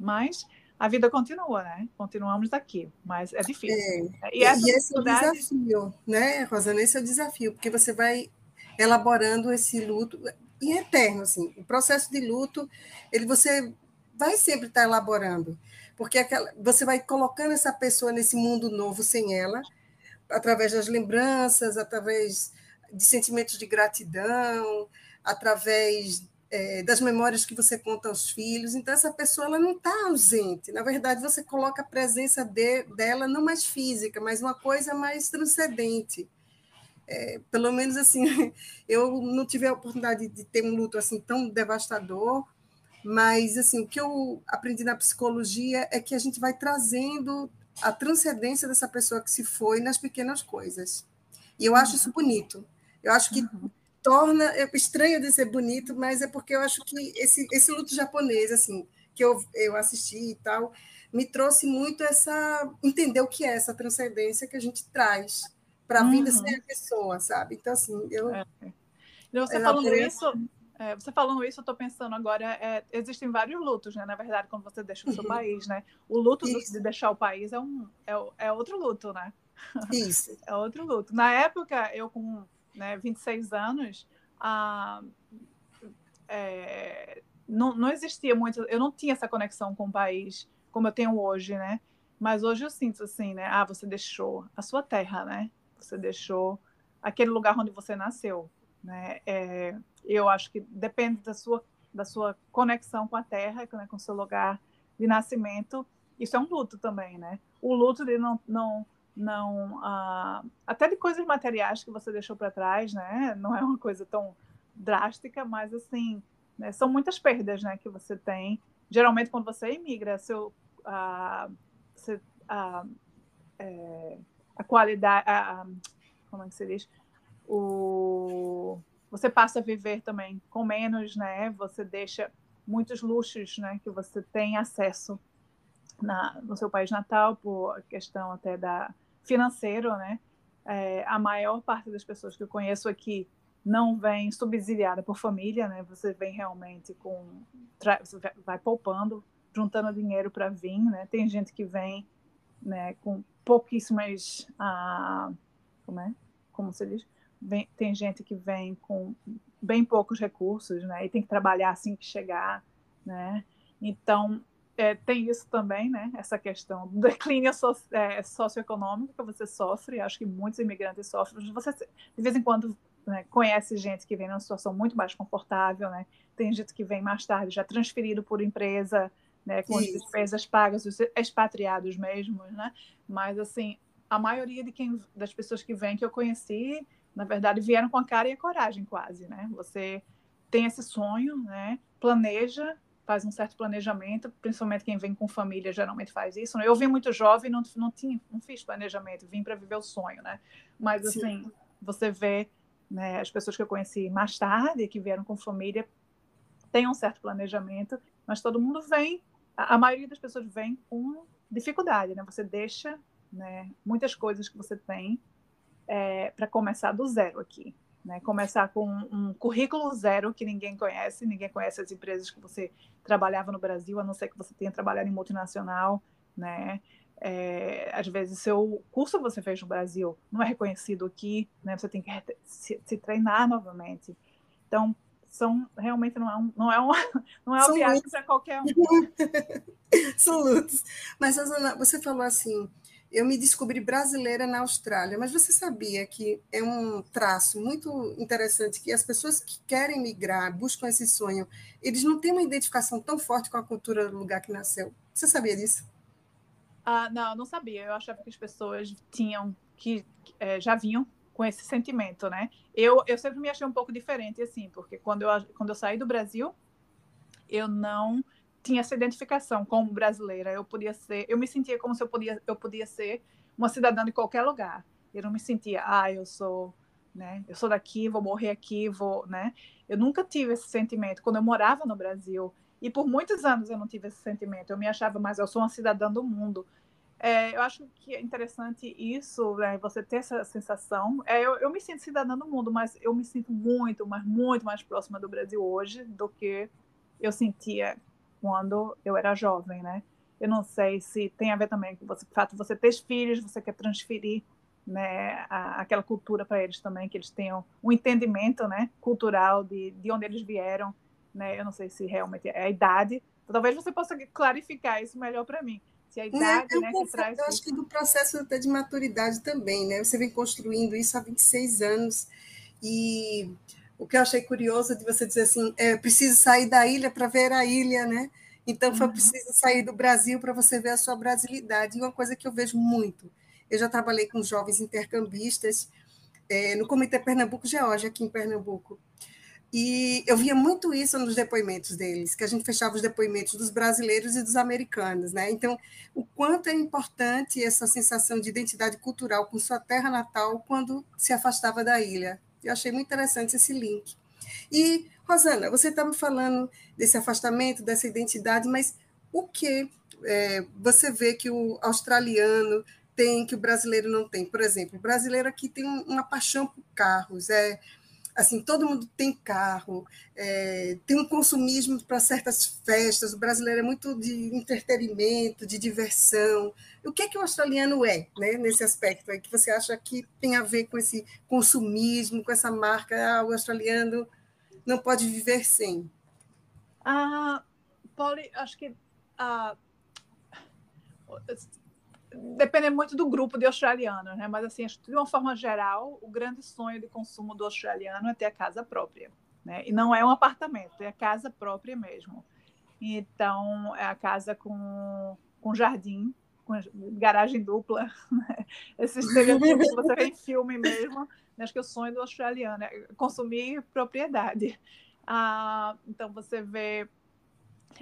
Mas a vida continua, né? Continuamos aqui, mas é difícil. É. E, essa e esse é o desafio, né, Rosana? Esse é o desafio, porque você vai elaborando esse luto em eterno, assim. O processo de luto, ele você vai sempre estar elaborando, porque aquela, você vai colocando essa pessoa nesse mundo novo sem ela, através das lembranças, através de sentimentos de gratidão, através é, das memórias que você conta aos filhos. Então, essa pessoa ela não está ausente. Na verdade, você coloca a presença de, dela não mais física, mas uma coisa mais transcendente. É, pelo menos assim, eu não tive a oportunidade de ter um luto assim tão devastador, mas, assim, o que eu aprendi na psicologia é que a gente vai trazendo a transcendência dessa pessoa que se foi nas pequenas coisas. E eu acho isso bonito. Eu acho que uhum. torna é estranho de ser bonito, mas é porque eu acho que esse, esse luto japonês, assim, que eu, eu assisti e tal, me trouxe muito essa entender o que é essa transcendência que a gente traz para a uhum. vida sem a pessoa, sabe? Então assim, eu é. Você falando isso, é, você falando isso, eu estou pensando agora, é, existem vários lutos, né? Na verdade, quando você deixa o seu uhum. país, né? O luto do, de deixar o país é, um, é, é outro luto, né? Isso. é outro luto. Na época, eu com né, 26 anos, ah, é, não, não existia muito, eu não tinha essa conexão com o país como eu tenho hoje, né? Mas hoje eu sinto assim, né? Ah, você deixou a sua terra, né? Você deixou aquele lugar onde você nasceu, né? É, eu acho que depende da sua da sua conexão com a terra, né, com o seu lugar de nascimento. Isso é um luto também, né? O luto de não não não ah, até de coisas materiais que você deixou para trás, né? Não é uma coisa tão drástica, mas assim, né, são muitas perdas, né, que você tem. Geralmente quando você imigra, seu a, a, é, a qualidade, a, como é que se diz? O, você passa a viver também com menos, né? Você deixa muitos luxos, né? Que você tem acesso na, no seu país natal por questão até da financeiro, né? É, a maior parte das pessoas que eu conheço aqui não vem subsidiada por família, né? Você vem realmente com vai poupando juntando dinheiro para vir, né? Tem gente que vem, né, com pouquíssimas, ah, como é, como se diz, vem, tem gente que vem com bem poucos recursos, né? E tem que trabalhar assim que chegar, né? Então é, tem isso também, né? Essa questão do declínio so, é, socioeconômico que você sofre. Acho que muitos imigrantes sofrem. Você de vez em quando né, conhece gente que vem numa situação muito mais confortável, né? Tem gente que vem mais tarde já transferido por empresa, né, com Isso. as despesas pagas, os expatriados mesmo, né? Mas assim, a maioria de quem, das pessoas que vêm que eu conheci, na verdade, vieram com a cara e a coragem quase, né? Você tem esse sonho, né? Planeja, faz um certo planejamento, principalmente quem vem com família geralmente faz isso. Né? Eu vim muito jovem, não não tinha, não fiz planejamento, vim para viver o sonho, né? Mas assim, Sim. você vê, né, as pessoas que eu conheci mais tarde que vieram com família têm um certo planejamento, mas todo mundo vem a, maioria das pessoas vem com dificuldade, né? Você deixa né, muitas coisas que você tem é, para começar do zero aqui. Né? Começar com um currículo zero que ninguém conhece, ninguém conhece as empresas que você trabalhava no Brasil, a não ser que você tenha trabalhado em multinacional, né? É, às vezes seu curso que você fez no Brasil não é reconhecido aqui, né? Você tem que se, se treinar novamente. Então, são realmente não é, um, não é uma, não é uma viagem para qualquer um. são lutos. Mas, Rosana, você falou assim, eu me descobri brasileira na Austrália, mas você sabia que é um traço muito interessante que as pessoas que querem migrar, buscam esse sonho, eles não têm uma identificação tão forte com a cultura do lugar que nasceu. Você sabia disso? Ah, não, não sabia. Eu achava que as pessoas tinham que é, já vinham com esse sentimento, né? Eu, eu sempre me achei um pouco diferente, assim, porque quando eu, quando eu saí do Brasil, eu não tinha essa identificação como brasileira. Eu podia ser, eu me sentia como se eu podia, eu podia ser uma cidadã de qualquer lugar. Eu não me sentia, ah, eu sou, né? Eu sou daqui, vou morrer aqui, vou, né? Eu nunca tive esse sentimento quando eu morava no Brasil. E por muitos anos eu não tive esse sentimento. Eu me achava mais, eu sou uma cidadã do mundo. É, eu acho que é interessante isso, né, você ter essa sensação. É, eu, eu, me sinto cidadã do mundo, mas eu me sinto muito, mas muito mais próxima do Brasil hoje do que eu sentia quando eu era jovem, né? Eu não sei se tem a ver também com o fato de você ter filhos, você quer transferir né, a, aquela cultura para eles também, que eles tenham um entendimento né, cultural de, de onde eles vieram. Né? Eu não sei se realmente é a idade. Talvez você possa clarificar isso melhor para mim se a né, idade né, que traz. Eu acho que do processo até de maturidade também, né? Você vem construindo isso há 26 anos. E o que eu achei curioso de você dizer assim, é preciso sair da ilha para ver a ilha, né? Então foi uhum. preciso sair do Brasil para você ver a sua brasilidade. E uma coisa que eu vejo muito, eu já trabalhei com jovens intercambistas é, no Comitê Pernambuco Geórgia, aqui em Pernambuco. E eu via muito isso nos depoimentos deles, que a gente fechava os depoimentos dos brasileiros e dos americanos, né? Então, o quanto é importante essa sensação de identidade cultural com sua terra natal quando se afastava da ilha. Eu achei muito interessante esse link. E, Rosana, você está me falando desse afastamento, dessa identidade, mas o que é, você vê que o australiano tem que o brasileiro não tem? Por exemplo, o brasileiro aqui tem uma paixão por carros, é assim, todo mundo tem carro, é, tem um consumismo para certas festas, o brasileiro é muito de entretenimento, de diversão. O que é que o australiano é, né, nesse aspecto aí, que você acha que tem a ver com esse consumismo, com essa marca, ah, o australiano não pode viver sem? Ah, Polly, acho que ah, depende muito do grupo de australianos, né? Mas assim, de uma forma geral, o grande sonho de consumo do australiano é ter a casa própria, né? E não é um apartamento, é a casa própria mesmo. Então, é a casa com, com jardim, com garagem dupla, né? que você vê em filme mesmo. Né? Acho que o sonho do australiano é consumir propriedade. Ah, então, você vê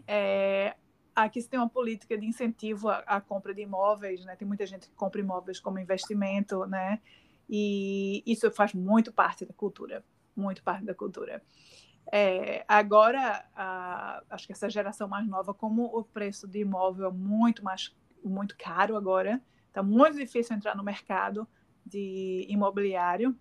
é, aqui se tem uma política de incentivo à, à, compra de imóveis, né? Tem muita gente que compra imóveis como investimento, né? E isso faz muito parte da cultura, muito parte da cultura. É, agora, a, acho que essa geração mais nova, como o preço de imóvel é muito mais muito caro agora, está muito difícil entrar no mercado de imobiliário.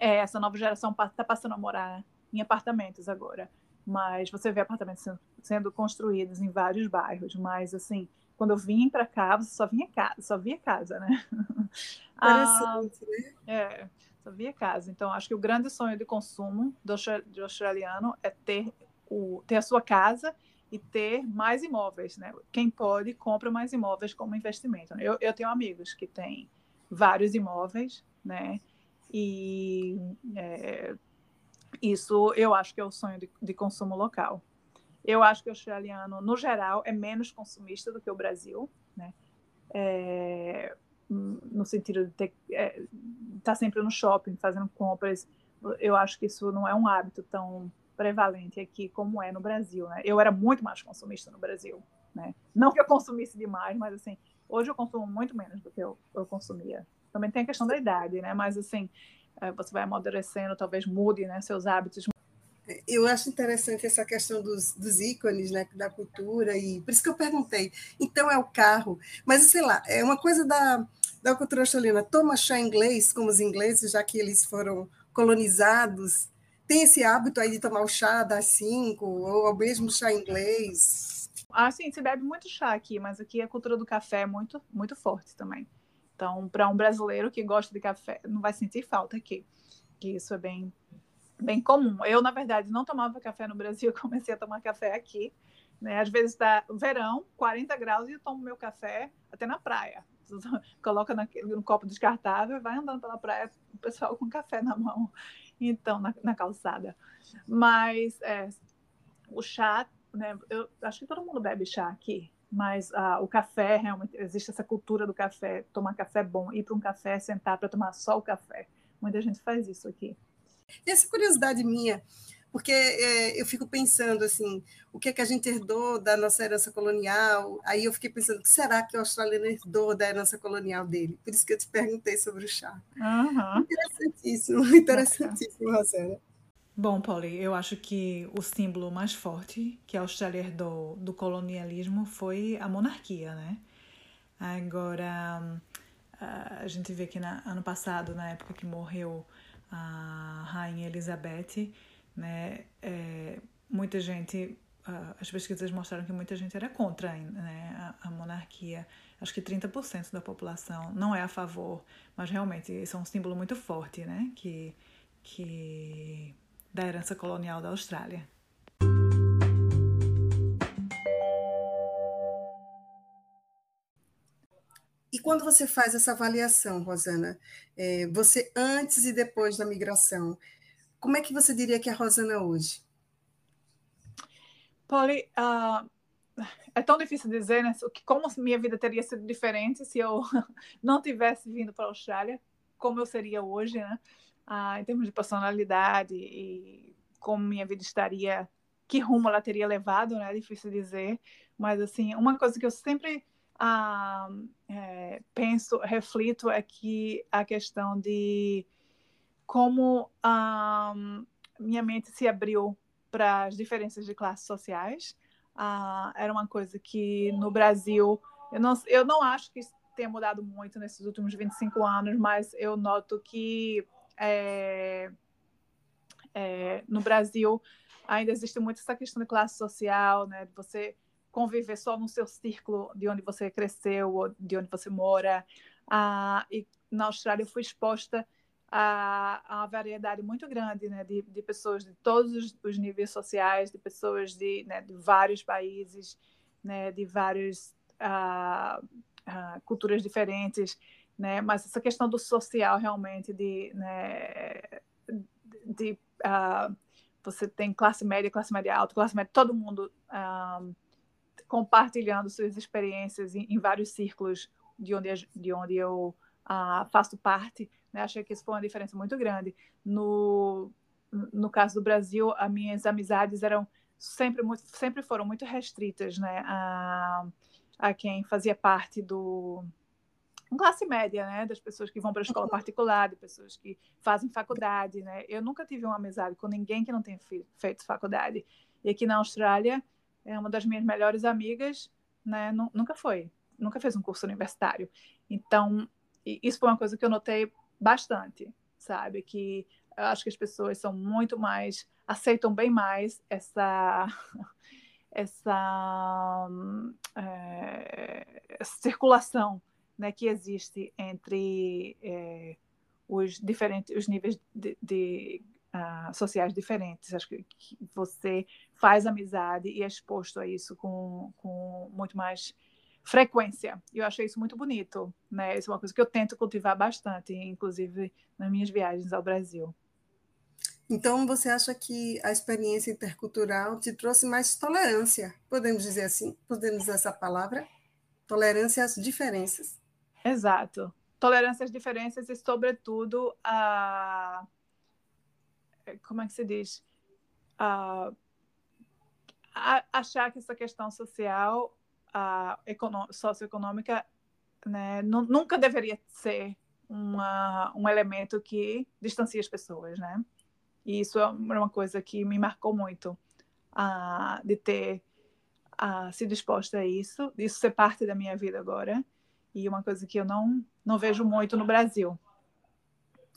É, essa nova geração está passando a morar em apartamentos agora mas você vê apartamentos sendo, sendo construídos em vários bairros, mas assim, quando eu vim para cá, você só vinha casa, só via casa, né? ah, né? É, só via casa. Então, acho que o grande sonho de consumo do, do australiano é ter, o, ter a sua casa e ter mais imóveis, né? Quem pode, compra mais imóveis como investimento. Eu, eu tenho amigos que têm vários imóveis, né? E é, isso eu acho que é o sonho de, de, consumo local. Eu acho que o australiano, no geral, é menos consumista do que o Brasil, né? É, no sentido de estar é, tá sempre no shopping fazendo compras. Eu acho que isso não é um hábito tão prevalente aqui como é no Brasil, né? Eu era muito mais consumista no Brasil, né? Não que eu consumisse demais, mas assim, hoje eu consumo muito menos do que eu, eu consumia. Também tem a questão da idade, né? Mas assim, é, você vai amadurecendo, talvez mude né, seus hábitos. Eu acho interessante essa questão dos, dos ícones né, da cultura, e por isso que eu perguntei. Então é o carro, mas sei lá, é uma coisa da, da cultura australiana. Toma chá inglês, como os ingleses, já que eles foram colonizados, tem esse hábito aí de tomar o chá das cinco, ou o mesmo chá inglês? Ah, sim, se bebe muito chá aqui, mas aqui a cultura do café é muito, muito forte também. Então, para um brasileiro que gosta de café, não vai sentir falta aqui, que isso é bem, bem comum. Eu, na verdade, não tomava café no Brasil, comecei a tomar café aqui. Né? Às vezes está verão, 40 graus, e eu tomo meu café até na praia. Coloca naquele, no copo descartável vai andando pela praia, o pessoal com café na mão, então, na, na calçada. Mas é, o chá, né? Eu acho que todo mundo bebe chá aqui, mas ah, o café realmente existe essa cultura do café, tomar café bom, ir para um café, sentar para tomar só o café. Muita gente faz isso aqui. E essa curiosidade minha, porque é, eu fico pensando assim, o que é que a gente herdou da nossa herança colonial? Aí eu fiquei pensando, o que será que o australiano herdou da herança colonial dele? Por isso que eu te perguntei sobre o chá. Uhum. Interessantíssimo, interessantíssimo, Rosana. Bom, Polly, eu acho que o símbolo mais forte que a Austrália herdou do colonialismo foi a monarquia, né? Agora, a gente vê que na, ano passado, na época que morreu a Rainha Elizabeth, né, é, muita gente, as pesquisas mostraram que muita gente era contra né, a, a monarquia. Acho que 30% da população não é a favor, mas realmente isso é um símbolo muito forte, né? Que, que da herança colonial da Austrália. E quando você faz essa avaliação, Rosana, é, você antes e depois da migração, como é que você diria que é a Rosana hoje? Polly, uh, é tão difícil dizer, né? Como minha vida teria sido diferente se eu não tivesse vindo para a Austrália, como eu seria hoje, né? ah, em termos de personalidade e como minha vida estaria, que rumo ela teria levado, né? É difícil dizer, mas assim, uma coisa que eu sempre ah, é, penso, reflito é que a questão de como um, minha mente se abriu para as diferenças de classes sociais. Uh, era uma coisa que no Brasil, eu não, eu não acho que tenha mudado muito nesses últimos 25 anos, mas eu noto que é, é, no Brasil ainda existe muito essa questão de classe social, né? De você conviver só no seu círculo de onde você cresceu ou de onde você mora. Ah, e na Austrália eu fui exposta a, a uma variedade muito grande né, de, de pessoas de todos os, os níveis sociais, de pessoas de, né, de vários países, né, de várias ah, ah, culturas diferentes, né, mas essa questão do social realmente de, né, de uh, você tem classe média, classe média alta, classe média, todo mundo uh, compartilhando suas experiências em, em, vários círculos de onde, de onde eu uh, faço parte. Né? Achei que isso foi uma diferença muito grande. No, no caso do Brasil, as minhas amizades eram sempre, muito, sempre foram muito restritas né? a, a quem fazia parte do, classe média, né, das pessoas que vão para a escola particular, de pessoas que fazem faculdade, né. Eu nunca tive uma amizade com ninguém que não tenha feito faculdade. E aqui na Austrália, é uma das minhas melhores amigas, né, nunca foi, nunca fez um curso universitário. Então, isso foi uma coisa que eu notei bastante, sabe, que eu acho que as pessoas são muito mais aceitam bem mais essa essa é, circulação né, que existe entre é, os diferentes os níveis de, de uh, sociais diferentes. Acho que, que, você faz amizade e é exposto a isso com, com muito mais frequência. Eu achei isso muito bonito, né? Isso é uma coisa que eu tento cultivar bastante, inclusive nas minhas viagens ao Brasil. Então, você acha que a experiência intercultural te trouxe mais tolerância? Podemos dizer assim? Podemos usar essa palavra? Tolerância às diferenças. Exato. Tolerância às diferenças e, sobretudo, a. Como é que se diz? A, a achar que essa questão social, a, socioeconômica, né, nunca deveria ser uma, um elemento que distancia as pessoas, né? E isso é uma coisa que me marcou muito, a, de ter a, sido exposta a isso, isso ser parte da minha vida agora e uma coisa que eu não, não vejo muito no Brasil.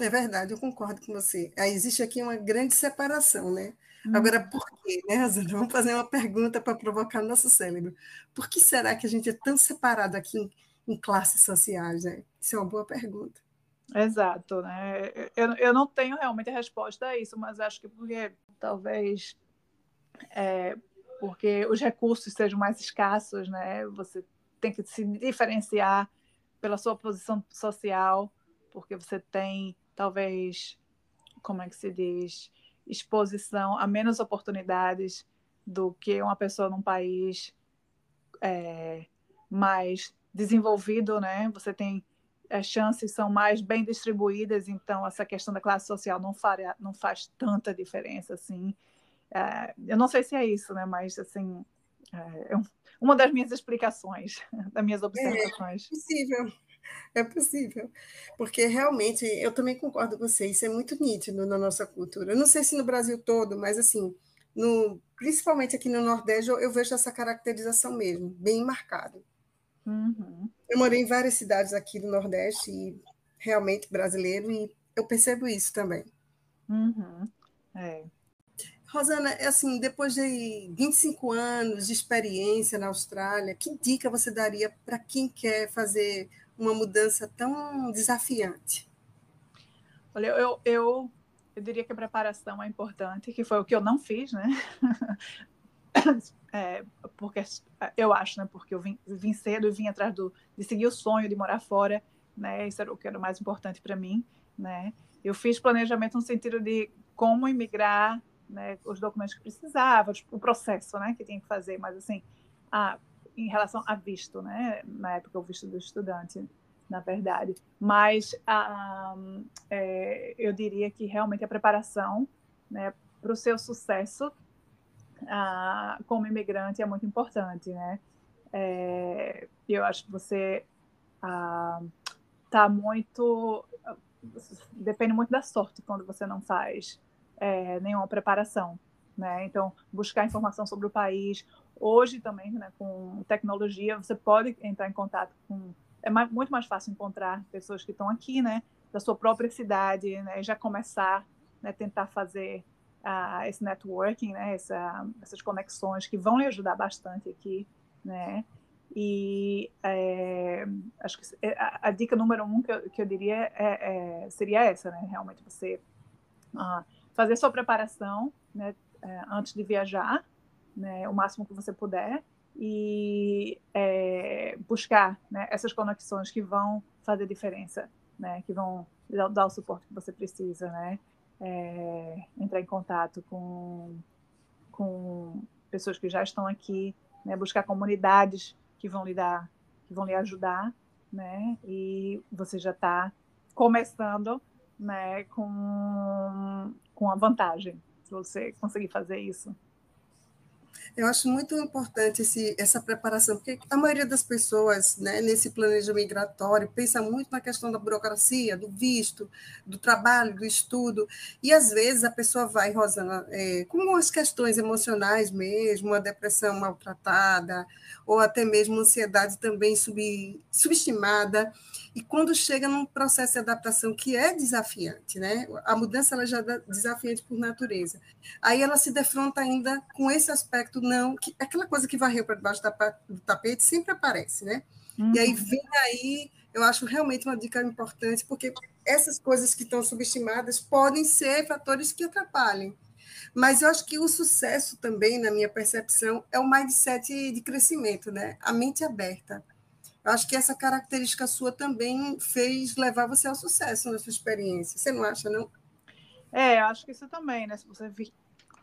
É verdade, eu concordo com você. Aí existe aqui uma grande separação, né? Hum. Agora, por quê, né, Rosana? Vamos fazer uma pergunta para provocar nosso cérebro. Por que será que a gente é tão separado aqui em, em classes sociais, né? Isso é uma boa pergunta. Exato, né? Eu, eu não tenho realmente a resposta a isso, mas acho que porque talvez é, porque os recursos sejam mais escassos, né? Você tem que se diferenciar pela sua posição social, porque você tem, talvez, como é que se diz, exposição a menos oportunidades do que uma pessoa num país é, mais desenvolvido, né? Você tem as chances são mais bem distribuídas, então essa questão da classe social não, faria, não faz tanta diferença assim. É, eu não sei se é isso, né? Mas assim é, é uma das minhas explicações, das minhas observações. É possível, é possível. Porque realmente, eu também concordo com você, isso é muito nítido na nossa cultura. Eu não sei se no Brasil todo, mas assim, no, principalmente aqui no Nordeste, eu, eu vejo essa caracterização mesmo, bem marcado. Uhum. Eu morei em várias cidades aqui do Nordeste, e realmente brasileiro, e eu percebo isso também. Uhum. É. Rosana, é assim, depois de 25 anos de experiência na Austrália, que dica você daria para quem quer fazer uma mudança tão desafiante? Olha, eu, eu, eu diria que a preparação é importante, que foi o que eu não fiz, né? É, porque eu acho, né? Porque eu vim, vim cedo e vim atrás do, de seguir o sonho de morar fora, né? Isso era o que era mais importante para mim, né? Eu fiz planejamento no sentido de como imigrar né, os documentos que precisava, tipo, o processo, né, que tinha que fazer, mas assim, a, em relação a visto, né, na época o visto do estudante, na verdade, mas é, eu diria que realmente a preparação, né, para o seu sucesso como imigrante é muito importante, né, é, eu acho que você está muito depende muito da sorte quando você não faz é, nenhuma preparação, né? Então, buscar informação sobre o país. Hoje também, né, com tecnologia, você pode entrar em contato com... É mais, muito mais fácil encontrar pessoas que estão aqui, né? Da sua própria cidade, né? Já começar, né, tentar fazer uh, esse networking, né? Essa, essas conexões que vão lhe ajudar bastante aqui, né? E é, acho que é, a, a, dica número um que eu, que eu diria é, é, seria essa, né? Realmente você uh, fazer sua preparação né, é, antes de viajar, né, o máximo que você puder, e é, buscar né, essas conexões que vão fazer diferença, né, que vão dar o suporte que você precisa, né? É, entrar em contato com, com pessoas que já estão aqui, né, buscar comunidades que vão lhe dar, que vão lhe ajudar, né? E você já está começando, né, com com a vantagem, se você conseguir fazer isso. Eu acho muito importante esse, essa preparação, porque a maioria das pessoas, né, nesse planejamento migratório, pensa muito na questão da burocracia, do visto, do trabalho, do estudo, e às vezes a pessoa vai, Rosana, é, com as questões emocionais mesmo, uma depressão maltratada, ou até mesmo ansiedade também sub, subestimada, e quando chega num processo de adaptação que é desafiante, né? A mudança ela já é desafiante por natureza. Aí ela se defronta ainda com esse aspecto não, que aquela coisa que varreu para debaixo do tapete sempre aparece, né? Uhum. E aí uhum. vem aí, eu acho realmente uma dica importante, porque essas coisas que estão subestimadas podem ser fatores que atrapalhem. Mas eu acho que o sucesso também, na minha percepção, é o mindset de crescimento, né? A mente aberta. Eu acho que essa característica sua também fez levar você ao sucesso na sua experiência. Você não acha, não? É, acho que isso também, né? Se você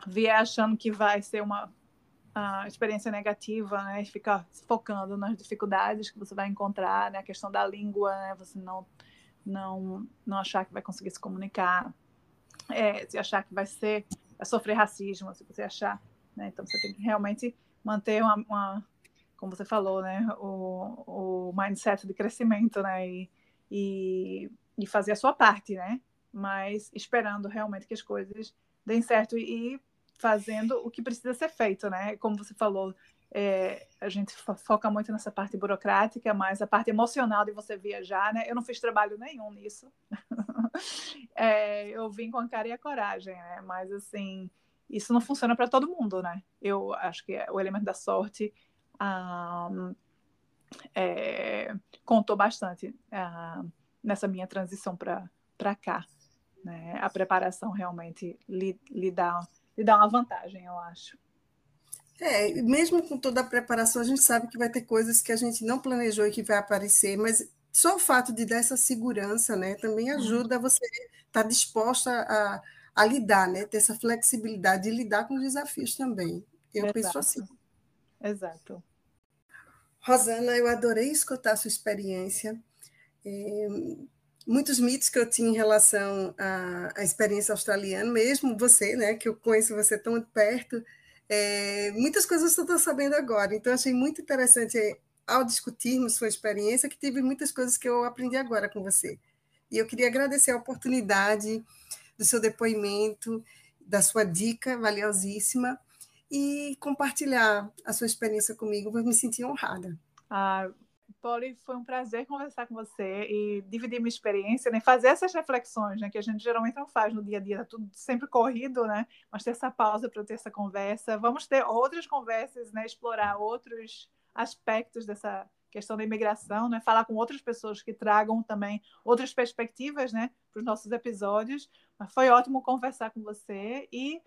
vier achando que vai ser uma experiência negativa, né? Ficar focando nas dificuldades que você vai encontrar, né? A questão da língua, né? Você não, não, não achar que vai conseguir se comunicar. É, se achar que vai ser sofrer racismo, se você achar, né? Então você tem que realmente manter uma, uma como você falou, né, o, o mindset de crescimento, né, e, e, e, fazer a sua parte, né, mas esperando realmente que as coisas deem certo e fazendo o que precisa ser feito, né, como você falou, é, a gente foca muito nessa parte burocrática, mas a parte emocional de você viajar, né, eu não fiz trabalho nenhum nisso, é, eu vim com a cara e a coragem, né, mas assim, isso não funciona para todo mundo, né, eu acho que o elemento da sorte um, é, contou bastante uh, nessa minha transição para cá. Né? A preparação realmente lhe, lhe, dá, lhe dá uma vantagem, eu acho. É, mesmo com toda a preparação, a gente sabe que vai ter coisas que a gente não planejou e que vai aparecer, mas só o fato de dar essa segurança, né, também uhum. ajuda você estar tá disposta a, a lidar, né, ter essa flexibilidade de lidar com os desafios também. Eu Exato. penso assim. Exato. Rosana, eu adorei escutar a sua experiência. É, muitos mitos que eu tinha em relação à, à, experiência australiana, mesmo você, né, que eu conheço você tão perto, é, muitas coisas eu estou sabendo agora. Então, achei muito interessante, é, ao discutirmos sua experiência, que tive muitas coisas que eu aprendi agora com você. E eu queria agradecer a oportunidade do seu depoimento, da sua dica valiosíssima e compartilhar a sua experiência comigo, vou me sentir honrada. Ah, Polly, foi um prazer conversar com você e dividir minha experiência, né? Fazer essas reflexões, né? Que a gente geralmente não faz no dia a dia, tá tudo sempre corrido, né? Mas ter essa pausa para ter essa conversa. Vamos ter outras conversas, né? Explorar outros aspectos dessa questão da imigração, né? Falar com outras pessoas que tragam também outras perspectivas, né? Para os nossos episódios. Mas foi ótimo conversar com você e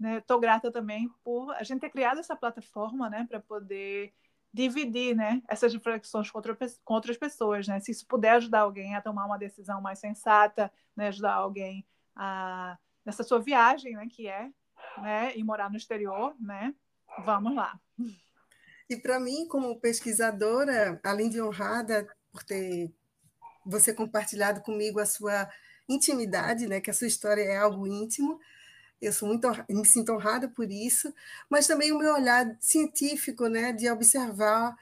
Estou né? grata também por a gente ter criado essa plataforma né, para poder dividir né, essas reflexões com, outra, com, outras pessoas. Né? Se isso puder ajudar alguém a tomar uma decisão mais sensata, né, ajudar alguém a, nessa sua viagem, né, que é né, ir morar no exterior, né, vamos lá. E para mim, como pesquisadora, além de honrada por ter você compartilhado comigo a sua intimidade, né, que a sua história é algo íntimo, eu sou muito me sinto honrada por isso, mas também o meu olhar científico, né, de observar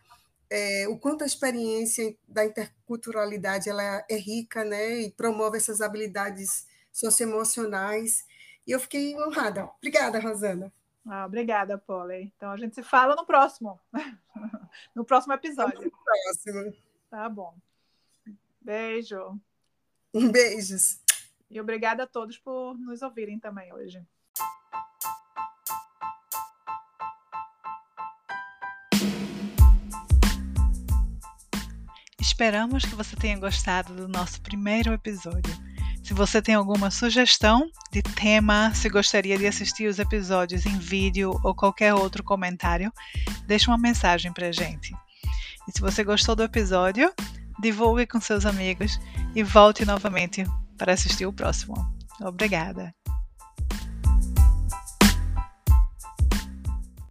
é, o quanto a experiência da interculturalidade ela é rica, né, e promove essas habilidades socioemocionais. E eu fiquei honrada. Obrigada, Rosana. Ah, obrigada, Polly. Então a gente se fala no próximo, no próximo episódio. No próximo. Tá bom. Beijo. Beijos. E obrigada a todos por nos ouvirem também hoje. Esperamos que você tenha gostado do nosso primeiro episódio. Se você tem alguma sugestão de tema, se gostaria de assistir os episódios em vídeo ou qualquer outro comentário, deixe uma mensagem para gente. E se você gostou do episódio, divulgue com seus amigos e volte novamente para assistir o próximo. Obrigada!